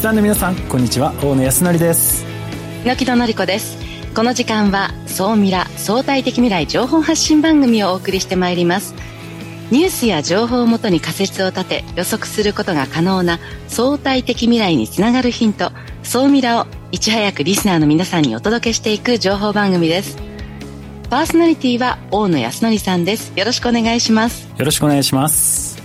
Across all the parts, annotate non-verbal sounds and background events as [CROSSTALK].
リスナーの皆さんこんにちは。大野康則です。猪木戸典子です。この時間は総ミラ相対的未来情報発信番組をお送りしてまいります。ニュースや情報をもとに仮説を立て予測することが可能な相対的未来につながるヒント総ミラをいち早くリスナーの皆さんにお届けしていく情報番組です。パーソナリティは大野康則さんです。よろしくお願いします。よろしくお願いします。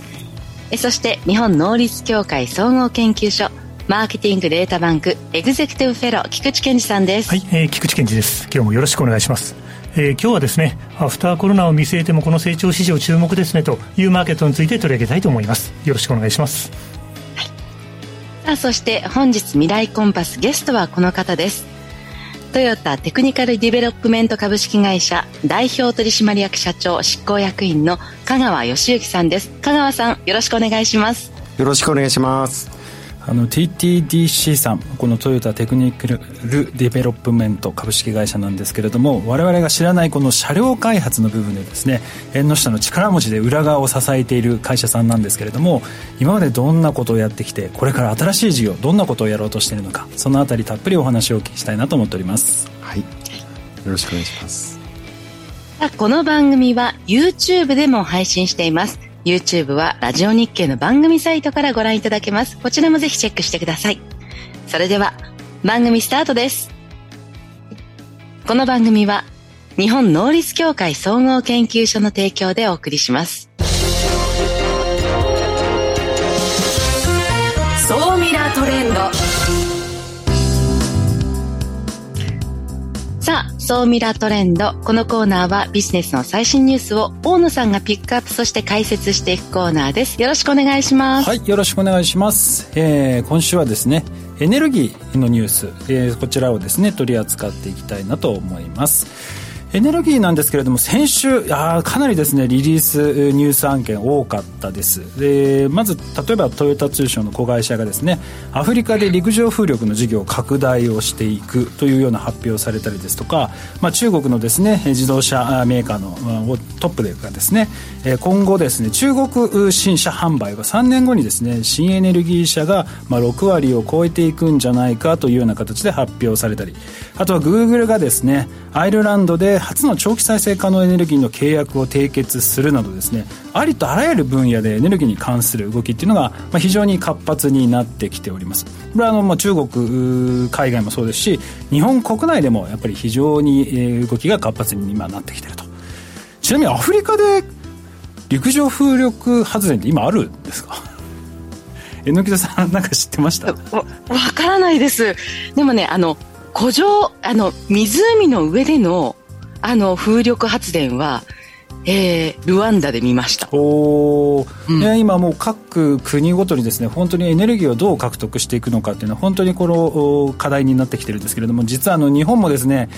えそして日本能率協会総合研究所マーケティングデータバンクエグゼクティブフェロー菊池健司さんです。はい、えー、菊池健司です。今日もよろしくお願いします。えー、今日はですねアフターコロナを見据えてもこの成長市場注目ですねというマーケットについて取り上げたいと思います。よろしくお願いします、はい、さあそして本日未来コンパスゲストはこの方です。トヨタテクニカルディベロップメント株式会社代表取締役社長執行役員の香川義之さんです。香川さんよろしくお願いします。よろしくお願いしますあの TTDC さんこのトヨタテクニカルディベロップメント株式会社なんですけれども我々が知らないこの車両開発の部分でですね縁の下の力持ちで裏側を支えている会社さんなんですけれども今までどんなことをやってきてこれから新しい事業どんなことをやろうとしているのかそのあたりたっぷりお話をお聞きしたいなと思っております。はい。よろしくお願いします。この番組は YouTube でも配信しています YouTube はラジオ日経の番組サイトからご覧いただけます。こちらもぜひチェックしてください。それでは、番組スタートです。この番組は、日本能率協会総合研究所の提供でお送りします。総ミラートレンド。総ミラトレンド。このコーナーはビジネスの最新ニュースを大野さんがピックアップ、そして解説していくコーナーです。よろしくお願いします。はい、よろしくお願いします。えー、今週はですね、エネルギーのニュース、えー、こちらをですね、取り扱っていきたいなと思います。エネルギーなんですけれども先週あかなりですねリリースニュース案件多かったです。でまず例えばトヨタ通商の子会社がですねアフリカで陸上風力の事業を拡大をしていくというような発表されたりですとか、まあ、中国のですね自動車メーカーのトップでがですね今後ですね中国新車販売は3年後にですね新エネルギー車がまあ6割を超えていくんじゃないかというような形で発表されたりあとはグーグルがですねアイルランドで初の長期再生可能エネルギーの契約を締結するなどですねありとあらゆる分野でエネルギーに関する動きっていうのが、まあ、非常に活発になってきております。これはあの、まあ、中国海外もそうですし日本国内でもやっぱり非常に動きが活発に今なってきてると。ちなみにアフリカで陸上風力発電って今あるんですか？[LAUGHS] 榎木さんなんか知ってました？わからないです。でもねあの古城あの湖の上でのあの風力発電はえー、ルワンダで見ました。お、うん、ね、今もう各国ごとにですね本当にエネルギーをどう獲得していくのかっていうのは本当にこの課題になってきてるんですけれども実はあの日本もですね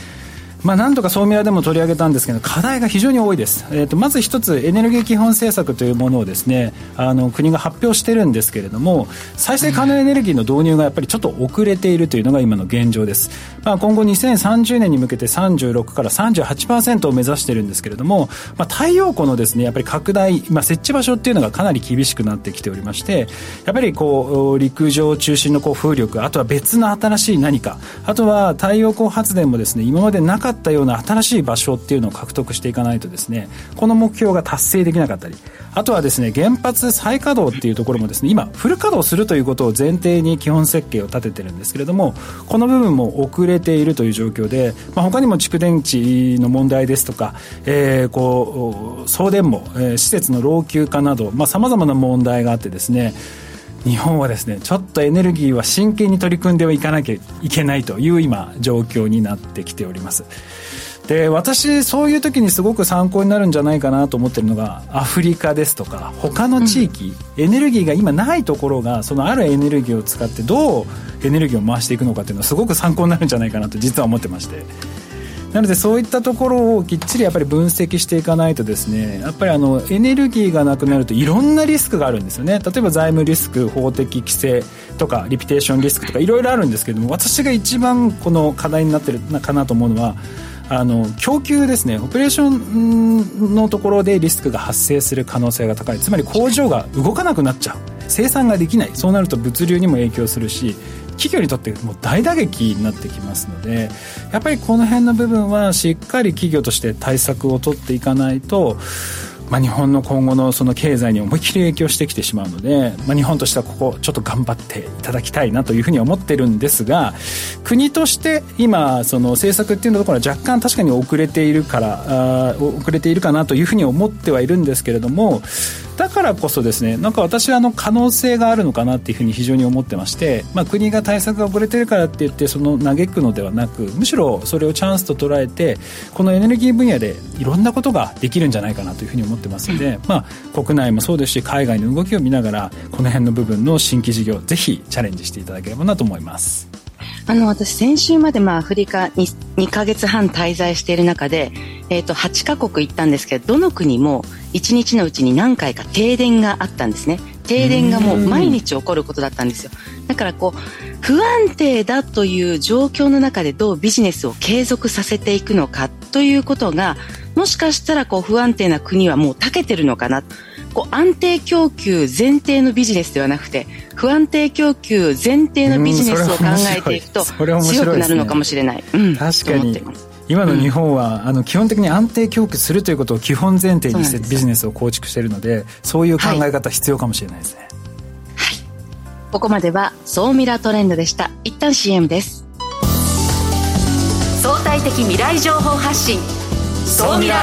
まあ、なんとか総ミラでも取り上げたんですけど課題が非常に多いです、えーと、まず一つエネルギー基本政策というものをですねあの国が発表してるんですけれども再生可能エネルギーの導入がやっぱりちょっと遅れているというのが今の現状です、まあ、今後2030年に向けて36から38%を目指してるんですけれども、まあ、太陽光のですねやっぱり拡大、まあ、設置場所っていうのがかなり厳しくなってきておりましてやっぱりこう陸上中心のこう風力あとは別の新しい何かあとは太陽光発電もですね今までなかったような新しい場所っていうのを獲得していかないとですねこの目標が達成できなかったりあとはですね原発再稼働っていうところもですね今フル稼働するということを前提に基本設計を立ててるんですけれどもこの部分も遅れているという状況で、まあ、他にも蓄電池の問題ですとか、えー、こう送電網、えー、施設の老朽化などさまざ、まな問題があってですね日本はですねちょっとエネルギーは真剣に取り組んではいかなきゃいけないという今状況になってきております。で私そういう時にすごく参考になるんじゃないかなと思ってるのがアフリカですとか他の地域、うん、エネルギーが今ないところがそのあるエネルギーを使ってどうエネルギーを回していくのかっていうのはすごく参考になるんじゃないかなと実は思ってましてなのでそういったところをきっちりやっぱり分析していかないとですねやっぱりあのエネルギーがなくなるといろんなリスクがあるんですよね。例えば財務リスク法的規制とかリピテーションリスクとかいろいろあるんですけども私が一番この課題になってるかなと思うのはあの供給ですね。オペレーションのところでリスクが発生する可能性が高い。つまり工場が動かなくなっちゃう。生産ができない。そうなると物流にも影響するし企業にとってもう大打撃になってきますのでやっぱりこの辺の部分はしっかり企業として対策を取っていかないとまあ、日本の今後のその経済に思いっきり影響してきてしまうので、まあ、日本としてはここちょっと頑張っていただきたいなというふうに思ってるんですが国として今その政策っていうところは若干確かに遅れているからあ遅れているかなというふうに思ってはいるんですけれどもだからこそですねなんか私はあの可能性があるのかなっていうふうに非常に思ってまして、まあ、国が対策が遅れてるからって言ってその嘆くのではなくむしろそれをチャンスと捉えてこのエネルギー分野でいろんなことができるんじゃないかなというふうに思ってますので、まあ、国内もそうですし海外の動きを見ながらこの辺の部分の新規事業ぜひチャレンジしていただければなと思います。あの私先週までまあアフリカに 2, 2ヶ月半滞在している中で、えー、と8カ国行ったんですけどどの国も1日のうちに何回か停電があったんですね。停電がもう毎日起こることだったんですよ。だからこう不安定だという状況の中でどうビジネスを継続させていくのかということがもしかしたらこう不安定な国はもう長けてるのかな。こう安定供給前提のビジネスではなくて不安定供給前提のビジネスを考えていくと強くなるのかもしれない。うん、確かに。今の日本は、うん、あの基本的に安定供給するということを基本前提にしてビジネスを構築しているのでそういう考え方必要かもしれないですね、はい、ここまでは総ミラートレンドでした。一旦 CM です。相対的未来情報発信。総ミラ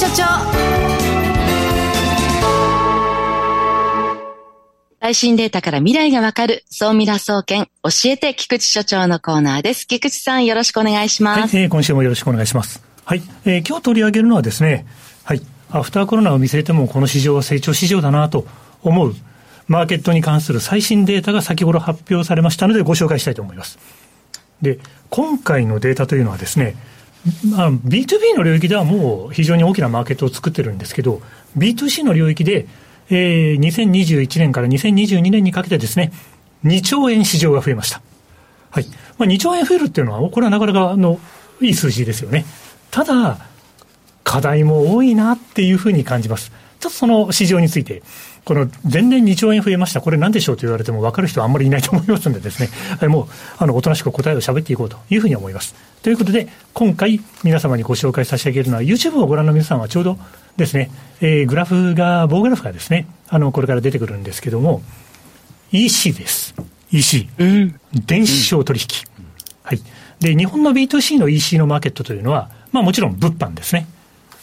所長最新データから未来がわかる、総ミラ総研、教えて菊池所長のコーナーです。菊池さん、よろしくお願いします。はい、えー、今週もよろしくお願いします。はい、えー、今日取り上げるのはですね、はい、アフターコロナを見据えても、この市場は成長市場だなと思う、マーケットに関する最新データが先ほど発表されましたので、ご紹介したいと思います。で、今回のデータというのはですね、まあ、B2B の領域ではもう非常に大きなマーケットを作ってるんですけど、B2C の領域で、えー、2021年から2022年にかけてですね、2兆円市場が増えました。はい。まあ、2兆円増えるっていうのは、これはなかなかのいい数字ですよね。ただ、課題も多いなっていうふうに感じます。ちょっとその市場について、この前年2兆円増えました、これなんでしょうと言われても分かる人はあんまりいないと思いますのでですね、もう、あの、おとなしく答えを喋っていこうというふうに思います。ということで、今回皆様にご紹介差し上げるのは、YouTube をご覧の皆さんはちょうどですね、えー、グラフが、棒グラフがですね、あの、これから出てくるんですけども、EC です。EC。うん、電子商取引、うん、はい。で、日本の B2C の EC のマーケットというのは、まあもちろん物販ですね。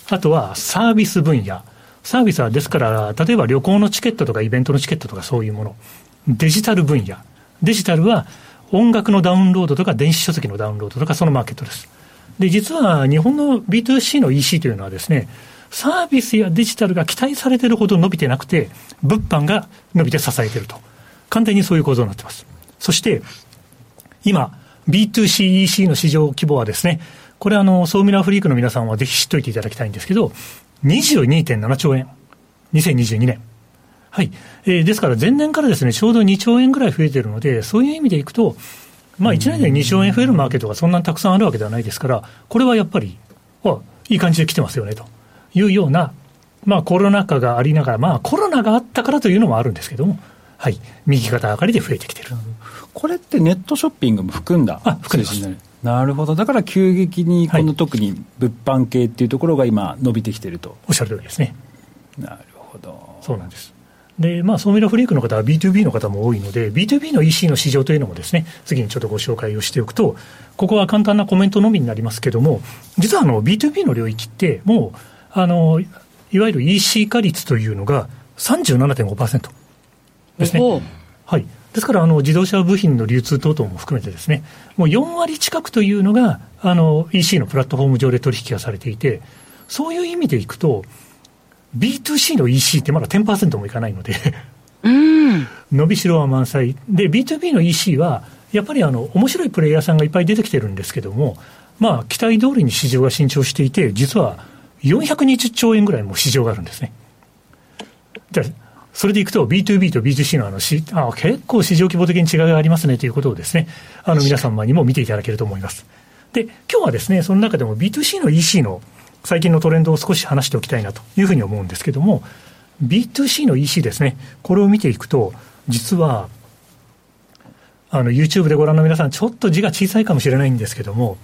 あとはサービス分野。サービスはですから、例えば旅行のチケットとかイベントのチケットとかそういうもの。デジタル分野。デジタルは音楽のダウンロードとか電子書籍のダウンロードとかそのマーケットです。で、実は日本の B2C の EC というのはですね、サービスやデジタルが期待されているほど伸びてなくて、物販が伸びて支えていると。簡単にそういう構造になっています。そして、今、B2C、EC の市場規模はですね、これあの、ソーミラーフリークの皆さんはぜひ知っておいていただきたいんですけど、22.7兆円。2022年。はい。えー、ですから前年からですね、ちょうど2兆円ぐらい増えてるので、そういう意味でいくと、まあ1年で2兆円増えるマーケットがそんなにたくさんあるわけではないですから、これはやっぱり、あいい感じで来てますよね、というような、まあコロナ禍がありながら、まあコロナがあったからというのもあるんですけども、はい。右肩上がりで増えてきてる。これってネットショッピングも含んだあ、含んでます。なるほど、だから急激にこの特に物販系っていうところが今、伸びてきてると、おっしゃる通りですね。なるほど。そうなんです。で、まあ、ソーミラフリークの方は B2B の方も多いので、B2B の EC の市場というのもですね、次にちょっとご紹介をしておくと、ここは簡単なコメントのみになりますけども、実はあの B2B の領域って、もう、あの、いわゆる EC 化率というのが37.5%ですね。はい。ですから、あの、自動車部品の流通等々も含めてですね、もう4割近くというのが、あの、EC のプラットフォーム上で取引がされていて、そういう意味でいくと、B2C の EC ってまだ10%もいかないので伸びしろは満載。で、B2B の EC は、やっぱりあの、面白いプレイヤーさんがいっぱい出てきてるんですけども、まあ、期待通りに市場が伸長していて、実は420兆円ぐらいも市場があるんですね。でそれでいくと B2B と B2C のあのしあ結構市場規模的に違いがありますねということをですね、あの皆様にも見ていただけると思います。で、今日はですね、その中でも B2C の EC の最近のトレンドを少し話しておきたいなというふうに思うんですけども、B2C の EC ですね、これを見ていくと、実は、あの、YouTube でご覧の皆さん、ちょっと字が小さいかもしれないんですけども、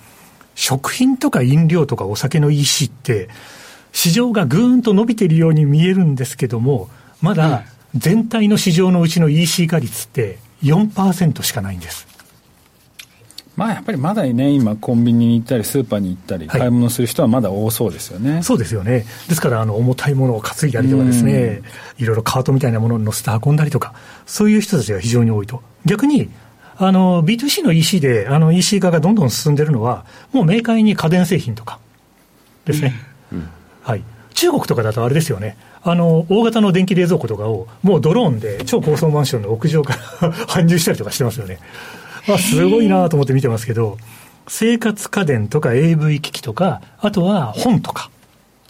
食品とか飲料とかお酒の EC って、市場がぐーんと伸びているように見えるんですけども、まだ全体の市場のうちの EC 化率って4%しかないんです。まあやっぱりまだね、今、コンビニに行ったり、スーパーに行ったり、買い物する人はまだ多そうですよね。はい、そうですよね。ですから、あの、重たいものを担いだりとかですね、いろいろカートみたいなものに乗せて運んだりとか、そういう人たちが非常に多いと。逆に、あの、B2C の EC で、あの、EC 化がどんどん進んでるのは、もうメーカーに家電製品とかですね。うん、はい。中国とかだとあれですよね。あの、大型の電気冷蔵庫とかを、もうドローンで超高層マンションの屋上から [LAUGHS] 搬入したりとかしてますよね。まあ、すごいなと思って見てますけど、生活家電とか AV 機器とか、あとは本とか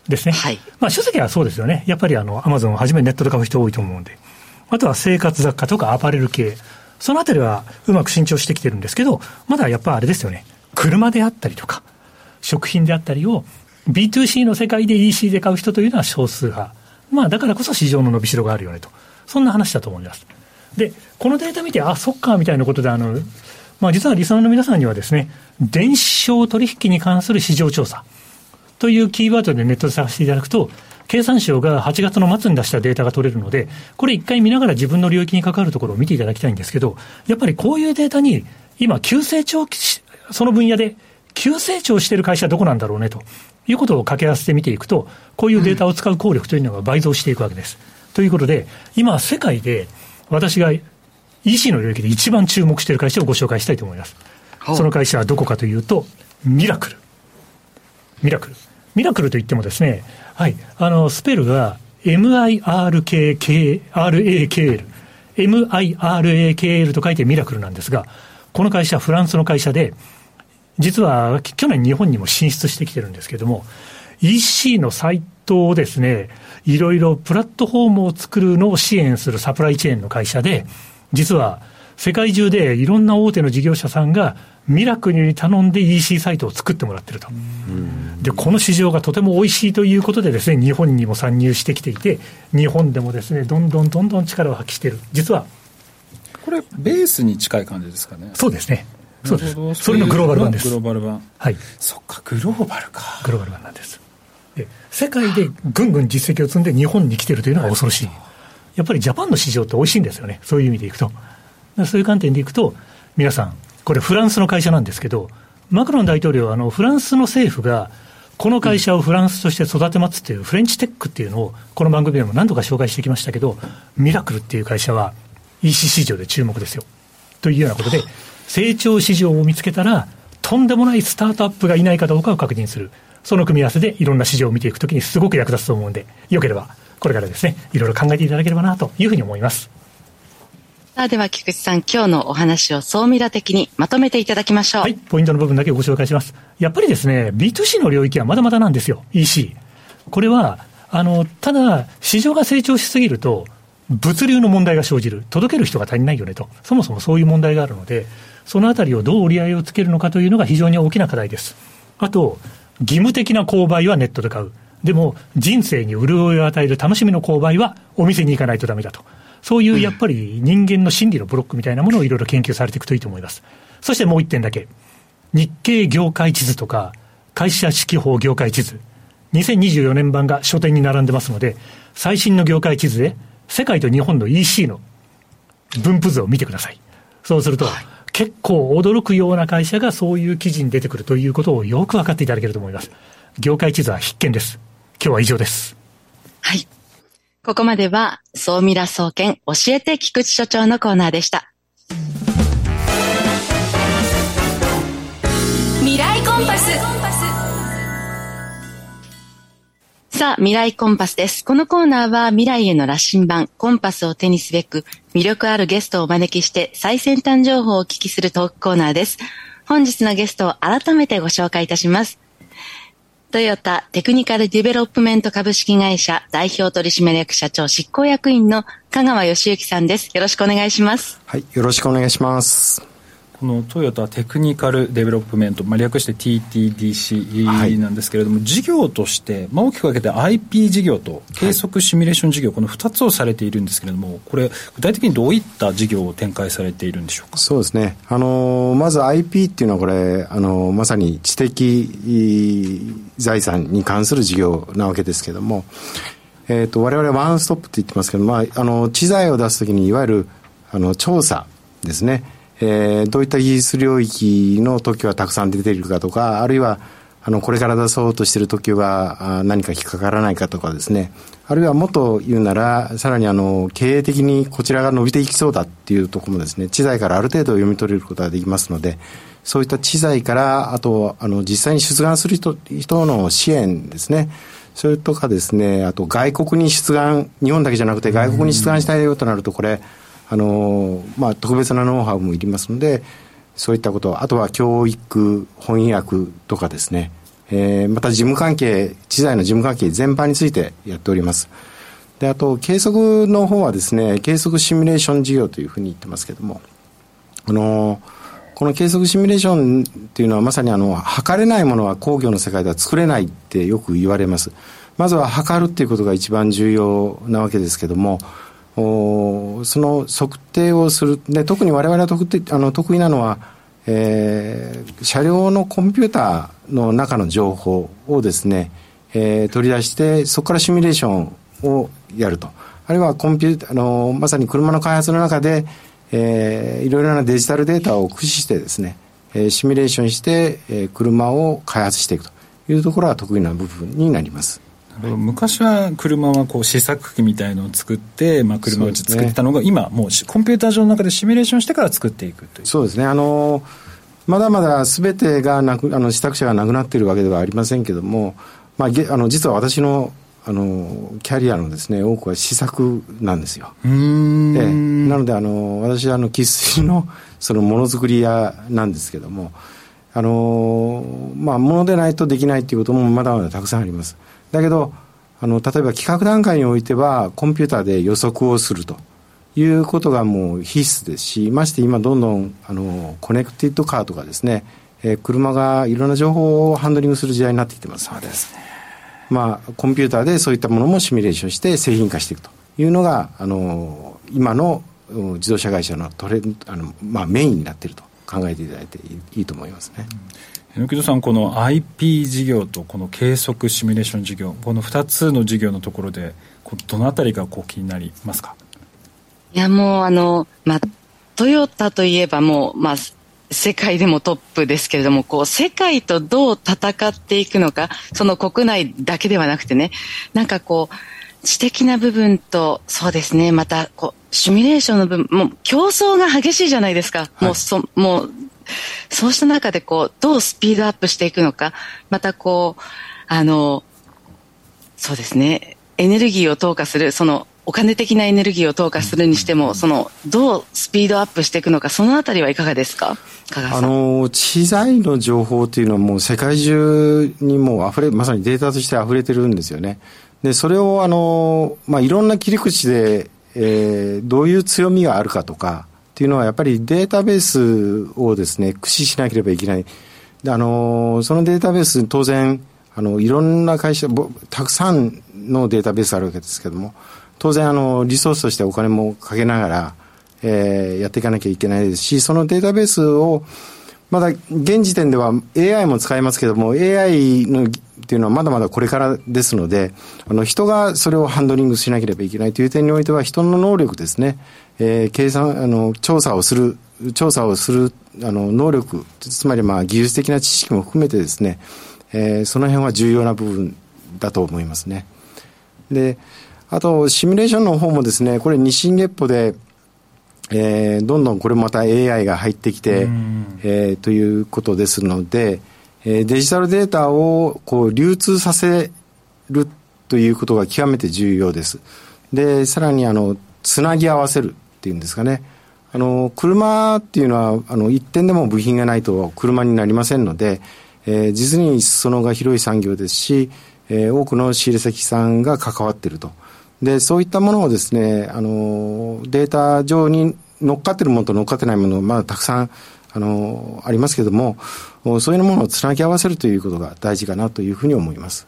ですね。はい。まあ、書籍はそうですよね。やっぱりあの、アマゾンをはじめネットで買う人多いと思うんで。あとは生活雑貨とかアパレル系。そのあたりはうまく伸長してきてるんですけど、まだやっぱあれですよね。車であったりとか、食品であったりを B2C の世界で EC で買う人というのは少数派。まあ、だからこそ市場の伸びしろがあるよねと。そんな話だと思います。で、このデータ見て、あ、そっか、みたいなことで、あの、まあ、実はリスナーの皆さんにはですね、電子商取引に関する市場調査というキーワードでネットで探していただくと、経産省が8月の末に出したデータが取れるので、これ一回見ながら自分の領域に関わるところを見ていただきたいんですけど、やっぱりこういうデータに、今、急成長、その分野で急成長している会社はどこなんだろうねということを掛け合わせて見ていくと、こういうデータを使う効力というのが倍増していくわけです。ということで、今、世界で私が EC の領域で一番注目している会社をご紹介したいと思います。その会社はどこかというと、ミラクル。ミラクル。ミラクルといってもですね、はい、あの、スペルが MIRKKRAKL。MIRAKL と書いてミラクルなんですが、この会社、フランスの会社で、実は去年日本にも進出してきてるんですけれども、EC のサイトをですね、いろいろプラットフォームを作るのを支援するサプライチェーンの会社で、実は世界中でいろんな大手の事業者さんがミラクルに頼んで EC サイトを作ってもらってると。で、この市場がとても美味しいということでですね、日本にも参入してきていて、日本でもですね、どんどんどんどん力を発揮している。実は。これ、ベースに近い感じですかね。そうですね。そうです。それのグローバル版です。グローバル版。はい。そっか、グローバルか。グローバル版なんです。で、世界でぐんぐん実績を積んで日本に来てるというのが恐ろしい。やっぱりジャパンの市場って美味しいんですよね。そういう意味でいくと。そういう観点でいくと、皆さん、これフランスの会社なんですけど、マクロン大統領はあのフランスの政府が、この会社をフランスとして育てますっていうフレンチテックっていうのを、この番組でも何度か紹介してきましたけど、ミラクルっていう会社は EC 市場で注目ですよ。というようなことで、成長市場を見つけたら、とんでもないスタートアップがいないかどうかを確認する。その組み合わせでいろんな市場を見ていくときにすごく役立つと思うんで、よければ、これからですね、いろいろ考えていただければなというふうに思います。さあ、では菊池さん、今日のお話を総ミラ的にまとめていただきましょう。はい、ポイントの部分だけご紹介します。やっぱりですね、B2C の領域はまだまだなんですよ、EC。これは、あの、ただ、市場が成長しすぎると、物流の問題が生じる。届ける人が足りないよねと。そもそもそういう問題があるので、そのあたりをどう折り合いをつけるのかというのが非常に大きな課題です。あと、義務的な購買はネットで買う。でも、人生に潤いを与える楽しみの購買はお店に行かないとダメだと。そういうやっぱり人間の心理のブロックみたいなものをいろいろ研究されていくといいと思います。そしてもう一点だけ。日経業界地図とか、会社指揮法業界地図。2024年版が書店に並んでますので、最新の業界地図で世界と日本の EC の分布図を見てください。そうすると、はい結構驚くような会社がそういう記事に出てくるということをよく分かっていただけると思います。業界地図は必見です。今日は以上です。はい。ここまでは、総ミラ総研教えて菊池所長のコーナーでした。さあ、未来コンパスです。このコーナーは未来への羅針盤、コンパスを手にすべく、魅力あるゲストをお招きして最先端情報をお聞きするトークコーナーです。本日のゲストを改めてご紹介いたします。トヨタテクニカルディベロップメント株式会社代表取締役社長執行役員の香川義之さんです。よろしくお願いします。はい、よろしくお願いします。このトヨタテクニカルディベロップメント、まあ、略して TTDC なんですけれども、はい、事業として、まあ、大きく分けて IP 事業と計測シミュレーション事業、この2つをされているんですけれども、これ、具体的にどういった事業を展開されているんでしょうか？そうですね、あのまず IP っていうのは、これ、あのまさに知的財産に関する事業なわけですけれども、えーと、我々はワンストップって言ってますけど、まあ、あの知財を出すときに、いわゆるあの調査ですね。えー、どういった技術領域の特許がたくさん出ているかとか、あるいは、あの、これから出そうとしている特許が何か引っかからないかとかですね、あるいはもっと言うなら、さらにあの、経営的にこちらが伸びていきそうだっていうところもですね、知財からある程度読み取れることができますので、そういった知財から、あと、あの、実際に出願する人人の支援ですね、それとかですね、あと外国に出願、日本だけじゃなくて外国に出願したいよとなると、これ、あのまあ、特別なノウハウもいりますので、そういったこと、あとは教育、翻訳とかですね、えー、また事務関係、知財の事務関係全般についてやっております。で、あと、計測の方はですね、計測シミュレーション事業というふうに言ってますけども、あのこの計測シミュレーションっていうのはまさにあの、測れないものは工業の世界では作れないってよく言われます。まずは測るっていうことが一番重要なわけですけども、おその測定をするで特に我々が得あの得意なのは、えー、車両のコンピューターの中の情報をですね、えー、取り出してそこからシミュレーションをやるとあるいはコンピューターのまさに車の開発の中で、えー、いろいろなデジタルデータを駆使してですね、えー、シミュレーションして、えー、車を開発していくというところが得意な部分になります。昔は車はこう試作機みたいのを作って、まあ、車を作ってたのが、ね、今もうコンピューター上の中でシミュレーションしてから作っていくという。そうですね。あのまだまだすべてがなくあの試作車がなくなっているわけではありませんけれども、まあ、あの実は私のあのキャリアのですね多くは試作なんですよ。ええ、なのであの私はあの生粋のそのものづくり屋なんですけどもあのまあものでないとできないということもまだまだたくさんあります。だけどあの例えば企画段階においてはコンピューターで予測をすると。いうことがもう必須ですしまして今どんどんあのコネクティッドカーとかですね、えー、車がいろんな情報をハンドリングする時代になってきてますそうですね。まあコンピューターでそういったものもシミュレーションして製品化していくと。いうのがあの今の自動車会社のトレあの、まあ、メインになっていると考えていただいていいと思いますね。うん榎戸さん、この IP 事業とこの計測シミュレーション事業、この2つの事業のところで、どのあたりがこう気になりますか？いや、もうあの、まあ、トヨタといえばもう、まあ、世界でもトップですけれども、こう、世界とどう戦っていくのか、その国内だけではなくてね、なんかこう、知的な部分と、そうですね、また、こう、シミュレーションの部分、もう競争が激しいじゃないですか。はい、もうそ、もうそうした中でこう、どうスピードアップしていくのか、またこう、あの、そうですね、エネルギーを投下する、その、お金的なエネルギーを投下するにしても、その、どうスピードアップしていくのか、そのあたりはいかがですか？あの、知財の情報というのはもう世界中にもう溢れ、まさにデータとして溢れてるんですよね。で、それをあの、まあ、いろんな切り口で、えー、どういう強みがあるかとか、っていうのはやっぱりデータベースをですね、駆使しなければいけない。であの、そのデータベース、当然、あの、いろんな会社、たくさんのデータベースあるわけですけども、当然、あの、リソースとしてお金もかけながら、えー、やっていかなきゃいけないですし、そのデータベースを、まだ現時点では AI も使えますけども、AI のっていうのはまだまだこれからですので、あの人がそれをハンドリングしなければいけないという点においては、人の能力ですね、えー、計算、あの、調査をする、調査をする、あの、能力、つまりまあ技術的な知識も含めてですね、えー、その辺は重要な部分だと思いますね。で、あと、シミュレーションの方もですね、これ日進月歩で、えー、どんどんこれまた AI が入ってきて、えー、ということですので、えー、デジタルデータをこう流通させるということが極めて重要です。で、さらにあの、つなぎ合わせるっていうんですかね。あの、車っていうのは、あの、一点でも部品がないと車になりませんので、えー、実に裾野が広い産業ですし、えー、多くの仕入れ先さんが関わっていると。で、そういったものをですね、あの、データ上に乗っかってるものと乗っかってないもの、まあ、たくさん、あの、ありますけれども、そういうものをつなぎ合わせるということが大事かなというふうに思います。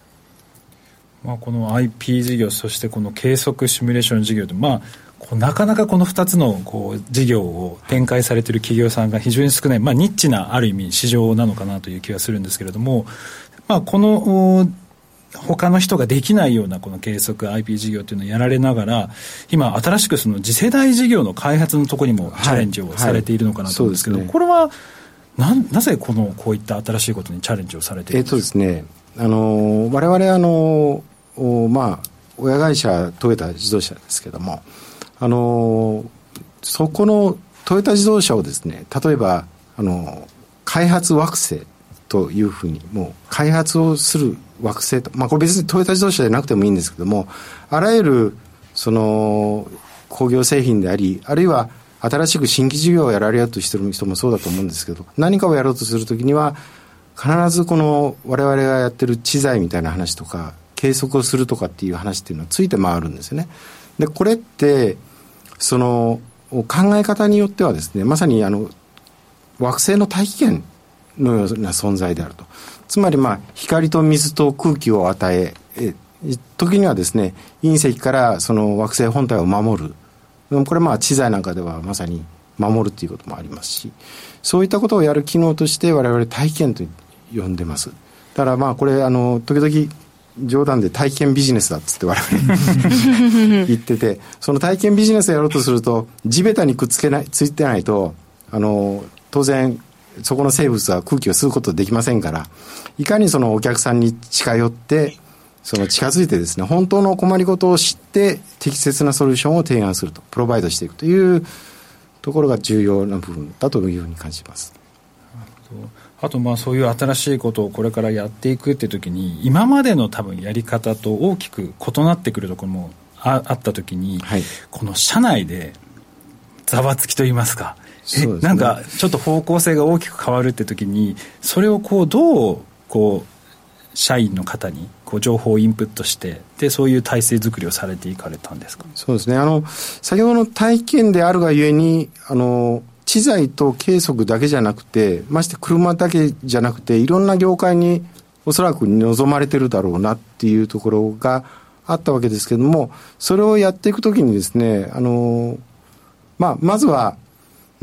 まあ、この IP 事業、そしてこの計測シミュレーション事業で、まあ、なかなかこの2つのこう事業を展開されている企業さんが非常に少ない、まあ、ニッチなある意味市場なのかなという気がするんですけれども、まあ、この他の人ができないようなこの計測 IP 事業というのをやられながら今新しくその次世代事業の開発のところにもチャレンジをされているのかなと思うんですけど、はいはいね、これはななぜこのこういった新しいことにチャレンジをされているんですか、えっとですねあの我々あのまあ、親会社トヨタ自動車ですけども、あのそこのトヨタ自動車をですね、例えば、あの開発惑星というふうに、もう開発をする惑星と、まあ、これ別にトヨタ自動車じゃなくてもいいんですけども、あらゆる、その、工業製品であり、あるいは新しく新規事業をやられようとしてる人もそうだと思うんですけど、何かをやろうとするときには、必ずこの我々がやってる知財みたいな話とか、計測をするとかっていう話っていうのはついて回るんですよね。で、これって、その、考え方によってはですね、まさにあの、惑星の大気圏のような存在であると。つまりまあ、光と水と空気を与え、え時にはですね、隕石からその惑星本体を守る。これまあ、知財なんかではまさに守るっていうこともありますし、そういったことをやる機能として我々体験と呼んでます。だからまあ、これ、あの、時々冗談で体験ビジネスだっつって我々 [LAUGHS] 言ってて、その体験ビジネスをやろうとすると、地べたにくっつけない、ついてないと、あの、当然、そこの生物は空気を吸うことできませんから、いかにそのお客さんに近寄って、その近づいてですね、本当の困りごとを知って、適切なソリューションを提案すると、プロバイドしていくというところが重要な部分だというふうに感じます。あとまあそういう新しいことをこれからやっていくっていう時に今までの多分やり方と大きく異なってくるところもああった時に、はい、この社内でざわつきといいますかえ、ね、なんかちょっと方向性が大きく変わるって時にそれをこうどうこう社員の方にこう情報をインプットしてでそういう体制作りをされていかれたんですか？そうですね。あの先ほどの体験であるがゆえにあの知財と計測だけじゃなくて、まして車だけじゃなくて、いろんな業界におそらく望まれてるだろうなっていうところがあったわけですけれども、それをやっていくときにですね、あの、まあ、まずは、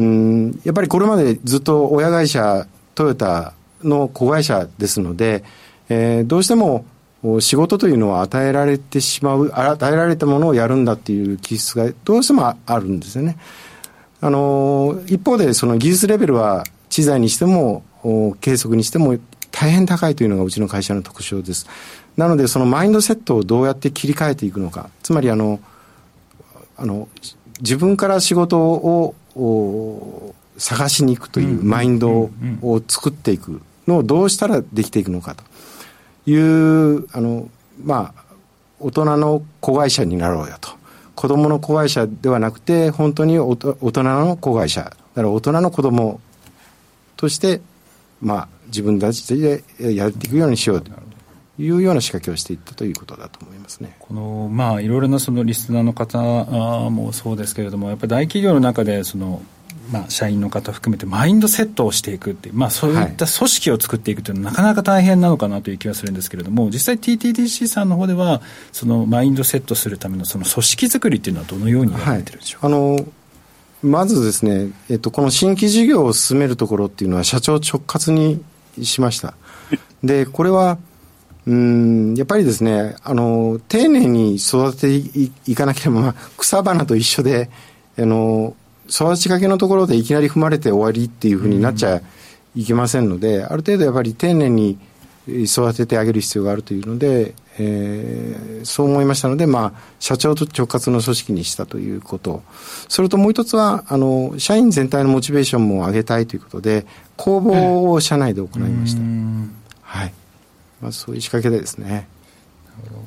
うん、やっぱりこれまでずっと親会社、トヨタの子会社ですので、えー、どうしても仕事というのは与えられてしまう、与えられたものをやるんだっていう気質がどうしてもあるんですよね。あの、一方でその技術レベルは知財にしても、計測にしても大変高いというのがうちの会社の特徴です。なので、そのマインドセットをどうやって切り替えていくのか。つまり、あの、あの、自分から仕事を探しに行くというマインドを作っていくのをどうしたらできていくのかという、あの、まあ、大人の子会社になろうよと。子供の子会社ではなくて、本当に大人の子会社、だから大人の子供として、まあ、自分たちでやっていくようにしようというような仕掛けをしていったということだと思いますね。このまあいろいろなそのリスナーの方もそうですけれども、やっぱり大企業の中でそのまあ、社員の方含めてマインドセットをしていくっていう、まあ、そういった組織を作っていくというのはなかなか大変なのかなという気がするんですけれども実際 TTDC さんの方ではそのマインドセットするためのその組織作りっていうのはどのようにやられてるんでしょう？か、はい、あのまずですね、えっと、この新規事業を進めるところっていうのは社長直轄にしました。で、これは、うん、やっぱりですね、あの、丁寧に育てていかなければ、まあ、草花と一緒で、あの、育ちかけのところでいきなり踏まれて終わりっていうふうになっちゃいけませんので、ある程度やっぱり丁寧に育ててあげる必要があるというので、えー、そう思いましたので、まあ、社長と直轄の組織にしたということ。それともう一つは、あの、社員全体のモチベーションも上げたいということで、公募を社内で行いました。はい。まあ、そういう仕掛けでですね。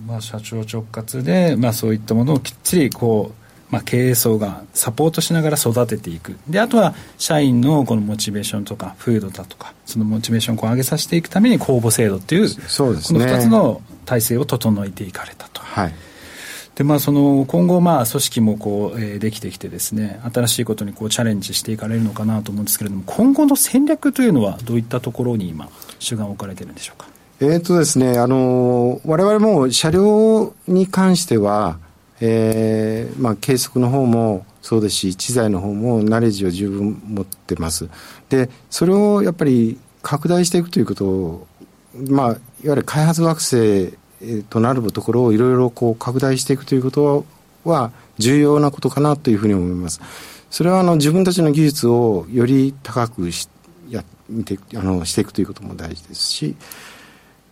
まあ、社長直轄で、まあ、そういったものをきっちりこうまあ、経営層がサポートしながら育てていくであとは社員のこのモチベーションとか風土だとかそのモチベーションを上げさせていくために公募制度っていうそうです、ね、この2つの体制を整えていかれたと。はいでまあ、その今後、まあ、組織もこう、えー、できてきてですね新しいことにこうチャレンジしていかれるのかなと思うんですけれども今後の戦略というのはどういったところに今主眼を置かれてるんでしょうか？えーとですね、あの我々も車両に関してはえーまあ、計測の方もそうですし知財の方もナレッジを十分持ってます。でそれをやっぱり拡大していくということを、まあ、いわゆる開発惑星となるところをいろいろこう拡大していくということは重要なことかなというふうに思います。それはあの自分たちの技術をより高くしやてあのしていくということも大事ですし、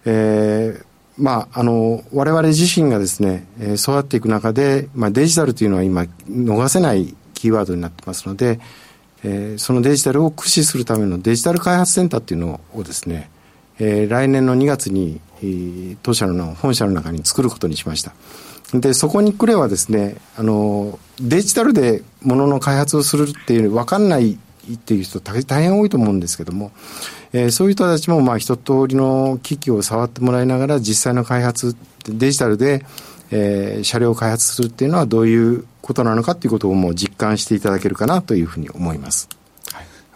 えーまあ、あの我々自身がですね、えー、育っていく中で、まあ、デジタルというのは今逃せないキーワードになってますので、えー、そのデジタルを駆使するためのデジタル開発センターっていうのをですね、えー、来年の2月に、えー、当社の本社の中に作ることにしました。でそこに来ればですねあのデジタルでものの開発をするっていう分かんないっていう人大変多いと思うんですけども、えー、そういう人たちもまあ一通りの機器を触ってもらいながら実際の開発デジタルで、えー、車両を開発するっていうのはどういうことなのかっていうことをもう実感していただけるかなというふうに思います。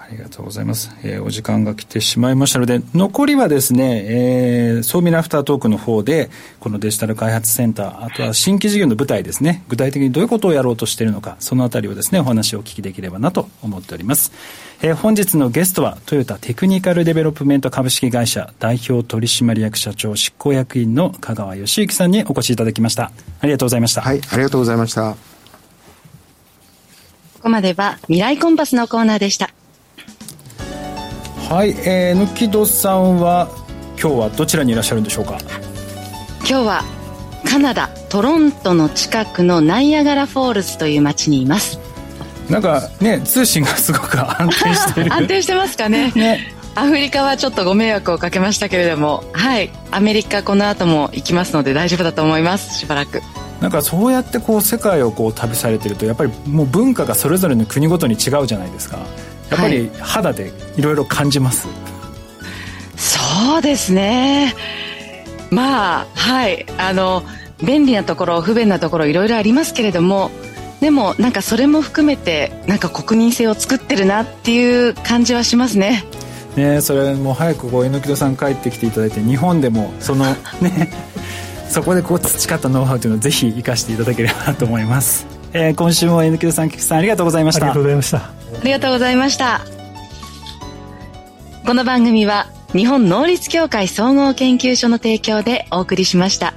ありがとうございます。えー、お時間が来てしまいましたので、残りはですね、えー、総ミラアフタートークの方で、このデジタル開発センター、あとは新規事業の舞台ですね、具体的にどういうことをやろうとしているのか、そのあたりをですね、お話をお聞きできればなと思っております。えー、本日のゲストは、トヨタテクニカルデベロップメント株式会社代表取締役社長執行役員の香川義之さんにお越しいただきました。ありがとうございました。はい、ありがとうございました。ここまでは未来コンパスのコーナーでした。はい、えー、ぬきどさんは今日はどちらにいらっしゃるんでしょうか？今日はカナダトロントの近くのナイアガラフォールズという町にいます。なんかね通信がすごく安定してる。[LAUGHS] 安定してますかね？[LAUGHS] ね。アフリカはちょっとご迷惑をかけましたけれどもはい。アメリカこの後も行きますので大丈夫だと思います。しばらく。なんかそうやってこう世界をこう旅されてるとやっぱりもう文化がそれぞれの国ごとに違うじゃないですかやっぱり肌でいろいろ感じます、はい、そうですね。まあはい。あの便利なところ不便なところいろいろありますけれどもでもなんかそれも含めてなんか国民性を作ってるなっていう感じはしますね。ねそれも早くこう榎戸さん帰ってきていただいて日本でもそのね [LAUGHS] そこでこう培ったノウハウというのをぜひ生かしていただければなと思います、えー、今週も榎戸さん菊池さんありがとうございましたありがとうございましたありがとうございました。この番組は日本能率協会総合研究所の提供でお送りしました。